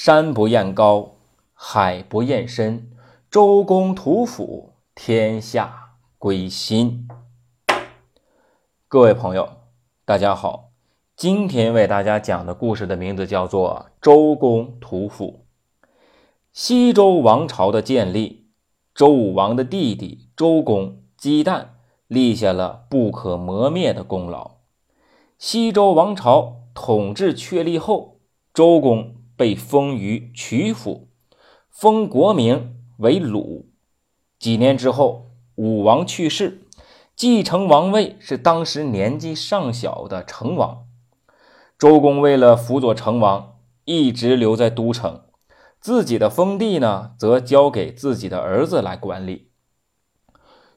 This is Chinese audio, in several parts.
山不厌高，海不厌深，周公吐哺，天下归心。各位朋友，大家好，今天为大家讲的故事的名字叫做《周公吐哺》。西周王朝的建立，周武王的弟弟周公姬旦立下了不可磨灭的功劳。西周王朝统治确立后，周公。被封于曲阜，封国名为鲁。几年之后，武王去世，继承王位是当时年纪尚小的成王。周公为了辅佐成王，一直留在都城，自己的封地呢，则交给自己的儿子来管理。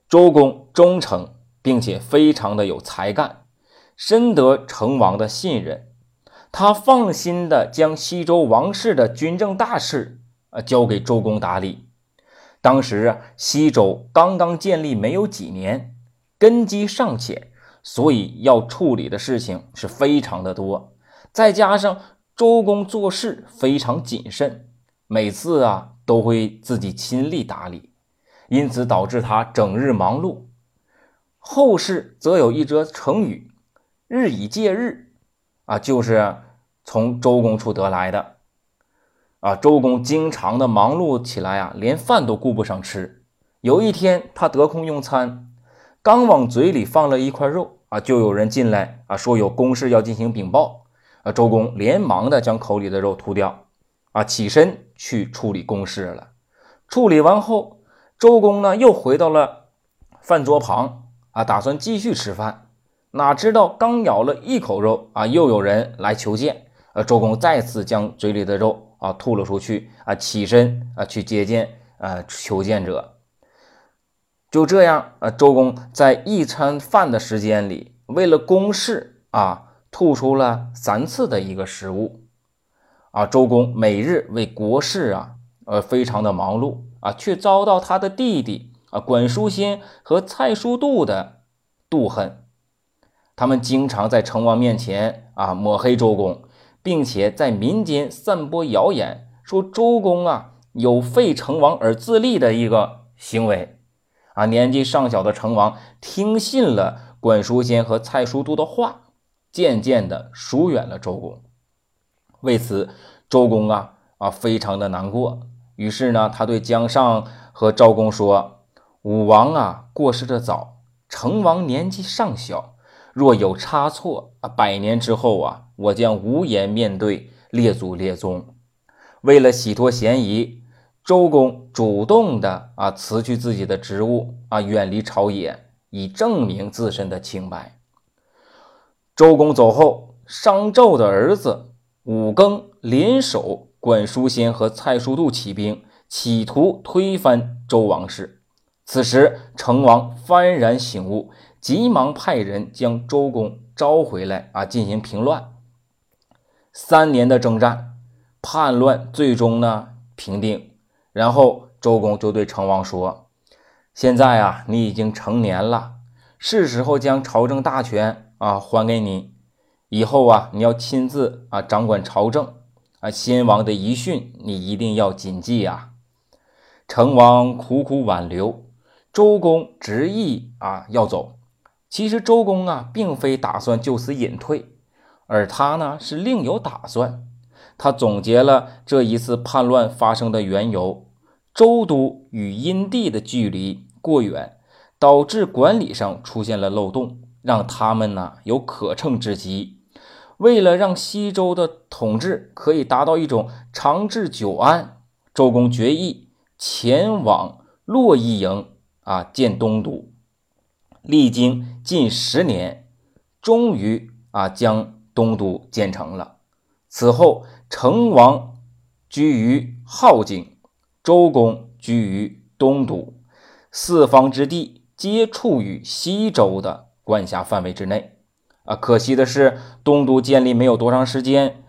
周公忠诚，并且非常的有才干，深得成王的信任。他放心的将西周王室的军政大事啊交给周公打理。当时啊，西周刚刚建立没有几年，根基尚浅，所以要处理的事情是非常的多。再加上周公做事非常谨慎，每次啊都会自己亲力打理，因此导致他整日忙碌。后世则有一则成语“日以继日”。啊，就是从周公处得来的。啊，周公经常的忙碌起来啊，连饭都顾不上吃。有一天，他得空用餐，刚往嘴里放了一块肉啊，就有人进来啊，说有公事要进行禀报。啊，周公连忙的将口里的肉吐掉，啊，起身去处理公事了。处理完后，周公呢又回到了饭桌旁啊，打算继续吃饭。哪知道刚咬了一口肉啊，又有人来求见。呃，周公再次将嘴里的肉啊吐了出去啊，起身啊去接见啊求见者。就这样啊，周公在一餐饭的时间里，为了公事啊，吐出了三次的一个食物。啊，周公每日为国事啊，呃，非常的忙碌啊，却遭到他的弟弟啊管叔先和蔡叔度的妒恨。他们经常在成王面前啊抹黑周公，并且在民间散播谣言，说周公啊有废成王而自立的一个行为。啊，年纪尚小的成王听信了管叔先和蔡叔度的话，渐渐的疏远了周公。为此，周公啊啊非常的难过。于是呢，他对姜尚和赵公说：“武王啊过世的早，成王年纪尚小。”若有差错啊，百年之后啊，我将无颜面对列祖列宗。为了洗脱嫌疑，周公主动的啊辞去自己的职务啊，远离朝野，以证明自身的清白。周公走后，商纣的儿子武庚联手管叔先和蔡叔度起兵，企图推翻周王室。此时，成王幡然醒悟。急忙派人将周公召回来啊，进行平乱。三年的征战，叛乱最终呢平定。然后周公就对成王说：“现在啊，你已经成年了，是时候将朝政大权啊还给你。以后啊，你要亲自啊掌管朝政啊。先王的遗训，你一定要谨记啊。”成王苦苦挽留，周公执意啊要走。其实周公啊，并非打算就此隐退，而他呢是另有打算。他总结了这一次叛乱发生的缘由：周都与殷地的距离过远，导致管理上出现了漏洞，让他们呢有可乘之机。为了让西周的统治可以达到一种长治久安，周公决意前往洛邑营啊建东都。历经近十年，终于啊将东都建成了。此后，成王居于镐京，周公居于东都，四方之地皆处于西周的管辖范围之内。啊，可惜的是，东都建立没有多长时间，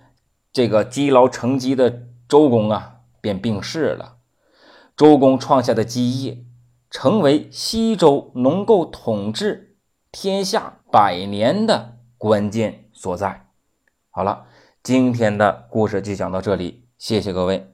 这个积劳成疾的周公啊便病逝了。周公创下的基业。成为西周能够统治天下百年的关键所在。好了，今天的故事就讲到这里。谢谢各位。